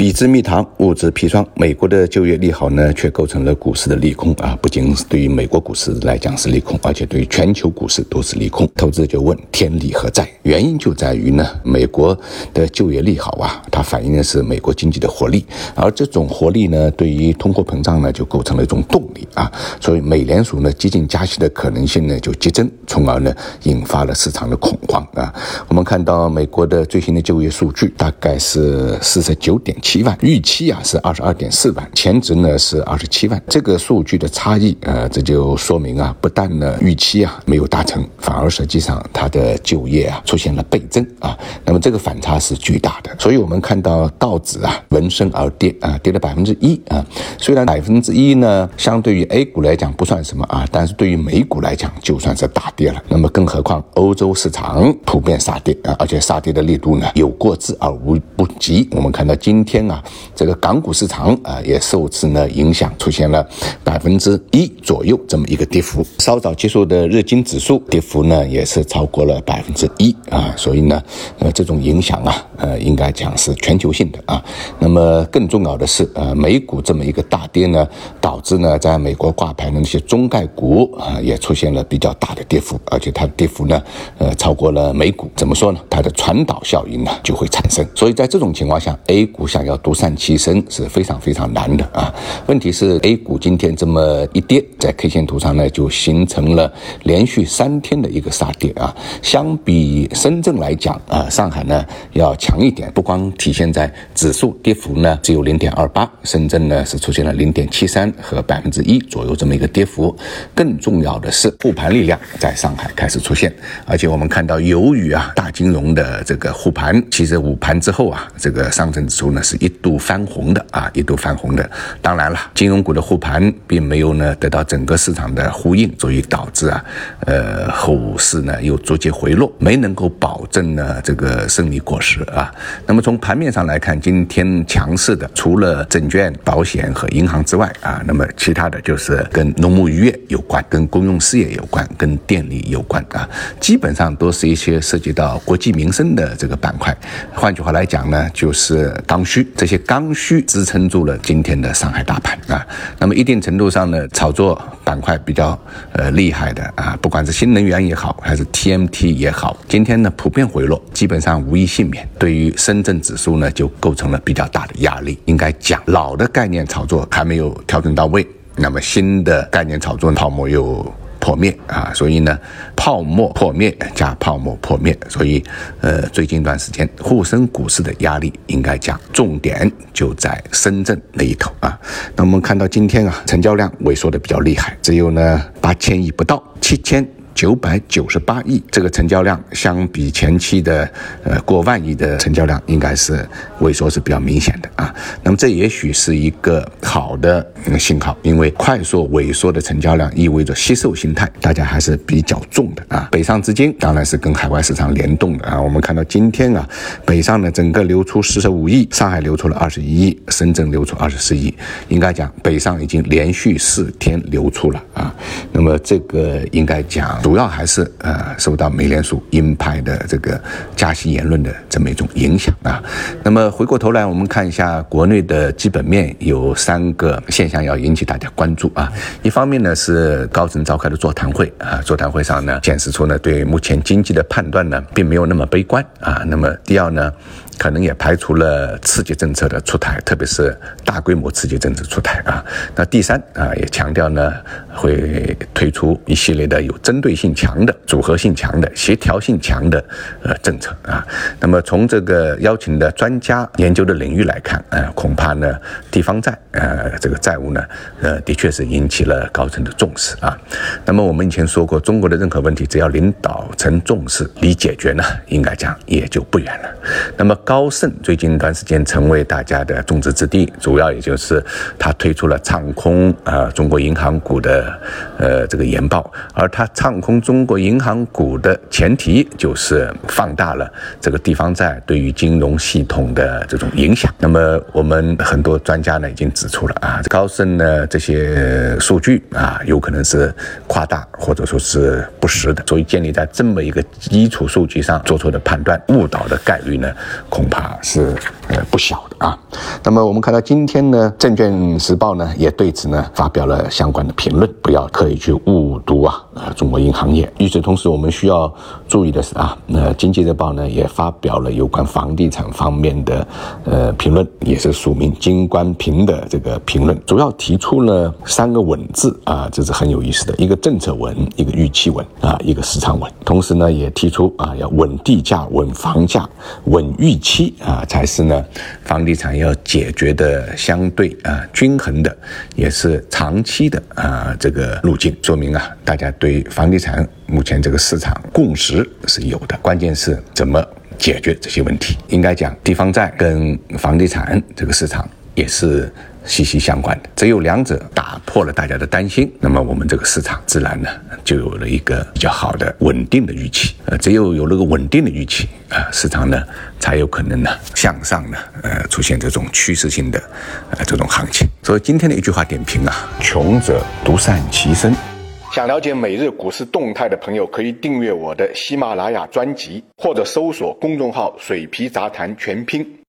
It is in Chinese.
比之蜜糖，物之砒霜。美国的就业利好呢，却构成了股市的利空啊！不仅是对于美国股市来讲是利空，而且对于全球股市都是利空。投资者就问：天理何在？原因就在于呢，美国的就业利好啊，它反映的是美国经济的活力，而这种活力呢，对于通货膨胀呢，就构成了一种动力啊。所以美联储呢，激进加息的可能性呢就激增，从而呢，引发了市场的恐慌啊。我们看到美国的最新的就业数据，大概是四十九点七。七万预期啊是二十二点四万，前值呢是二十七万，这个数据的差异，呃，这就说明啊，不但呢预期啊没有达成，反而实际上它的就业啊出现了倍增啊，那么这个反差是巨大的，所以我们看到道指啊闻声而跌啊，跌了百分之一啊，虽然百分之一呢相对于 A 股来讲不算什么啊，但是对于美股来讲就算是大跌了，那么更何况欧洲市场普遍杀跌啊，而且杀跌的力度呢有过之而无不及，我们看到今天。啊，这个港股市场啊，也受此呢影响，出现了百分之一左右这么一个跌幅。稍早结束的日经指数跌幅呢，也是超过了百分之一啊。所以呢，呃，这种影响啊，呃，应该讲是全球性的啊。那么更重要的是，呃，美股这么一个大跌呢，导致呢，在美国挂牌的那些中概股啊，也出现了比较大的跌幅，而且它的跌幅呢，呃，超过了美股。怎么说呢？它的传导效应呢就会产生。所以在这种情况下，A 股想要要独善其身是非常非常难的啊！问题是 A 股今天这么一跌，在 K 线图上呢，就形成了连续三天的一个杀跌啊。相比深圳来讲啊，上海呢要强一点，不光体现在指数跌幅呢只有零点二八，深圳呢是出现了零点七三和百分之一左右这么一个跌幅。更重要的是护盘力量在上海开始出现，而且我们看到，由于啊大金融的这个护盘，其实午盘之后啊，这个上证指数呢是。一度翻红的啊，一度翻红的。当然了，金融股的护盘并没有呢得到整个市场的呼应，所以导致啊，呃，后市呢又逐渐回落，没能够保证呢这个胜利果实啊。那么从盘面上来看，今天强势的除了证券、保险和银行之外啊，那么其他的就是跟农牧渔业有关、跟公用事业有关、跟电力有关啊，基本上都是一些涉及到国计民生的这个板块。换句话来讲呢，就是刚需。这些刚需支撑住了今天的上海大盘啊，那么一定程度上呢，炒作板块比较呃厉害的啊，不管是新能源也好，还是 TMT 也好，今天呢普遍回落，基本上无一幸免。对于深圳指数呢，就构成了比较大的压力。应该讲，老的概念炒作还没有调整到位，那么新的概念炒作泡沫又。破灭啊，所以呢，泡沫破灭加泡沫破灭，所以呃，最近一段时间沪深股市的压力应该讲重点就在深圳那一头啊。那我们看到今天啊，成交量萎缩的比较厉害，只有呢八千亿不到，七千。九百九十八亿，这个成交量相比前期的呃过万亿的成交量，应该是萎缩是比较明显的啊。那么这也许是一个好的信号，因为快速萎缩的成交量意味着吸售心态，大家还是比较重的啊。北上资金当然是跟海外市场联动的啊。我们看到今天啊，北上呢整个流出四十五亿，上海流出了二十一亿，深圳流出二十四亿，应该讲北上已经连续四天流出了啊。那么这个应该讲。主要还是呃受到美联储鹰派的这个加息言论的这么一种影响啊。那么回过头来，我们看一下国内的基本面有三个现象要引起大家关注啊。一方面呢是高层召开的座谈会啊，座谈会上呢显示出呢对目前经济的判断呢并没有那么悲观啊。那么第二呢。可能也排除了刺激政策的出台，特别是大规模刺激政策出台啊。那第三啊，也强调呢，会推出一系列的有针对性强的、组合性强的、协调性强的呃政策啊。那么从这个邀请的专家研究的领域来看，呃，恐怕呢，地方债呃这个债务呢，呃，的确是引起了高层的重视啊。那么我们以前说过，中国的任何问题，只要领导层重视，离解决呢，应该讲也就不远了。那么。高盛最近一段时间成为大家的众矢之的，主要也就是他推出了唱空啊中国银行股的呃这个研报，而他唱看空中国银行股的前提就是放大了这个地方债对于金融系统的这种影响。那么我们很多专家呢已经指出了啊，高盛呢这些数据啊有可能是夸大或者说是不实的，所以建立在这么一个基础数据上做出的判断误导的概率呢恐怕是呃不小的啊。那么我们看到今天呢，《证券时报》呢也对此呢发表了相关的评论，不要刻意去误读啊呃中国银行业。与此同时，我们需要注意的是啊，那《经济日报》呢也发表了有关房地产方面的呃评论，也是署名金冠平的这个评论，主要提出了三个稳字啊，这是很有意思的，一个政策稳，一个预期稳啊，一个市场稳。同时呢，也提出啊要稳地价、稳房价、稳预期啊，才是呢房地产要解决的相对啊均衡的，也是长期的啊这个路径。说明啊，大家对房地产目前这个市场共识是有的，关键是怎么解决这些问题。应该讲，地方债跟房地产这个市场也是息息相关的。只有两者打破了大家的担心，那么我们这个市场自然呢就有了一个比较好的稳定的预期。呃，只有有了个稳定的预期啊，市场呢才有可能呢向上呢呃出现这种趋势性的呃这种行情。所以今天的一句话点评啊，穷者独善其身。想了解每日股市动态的朋友，可以订阅我的喜马拉雅专辑，或者搜索公众号“水皮杂谈全拼”。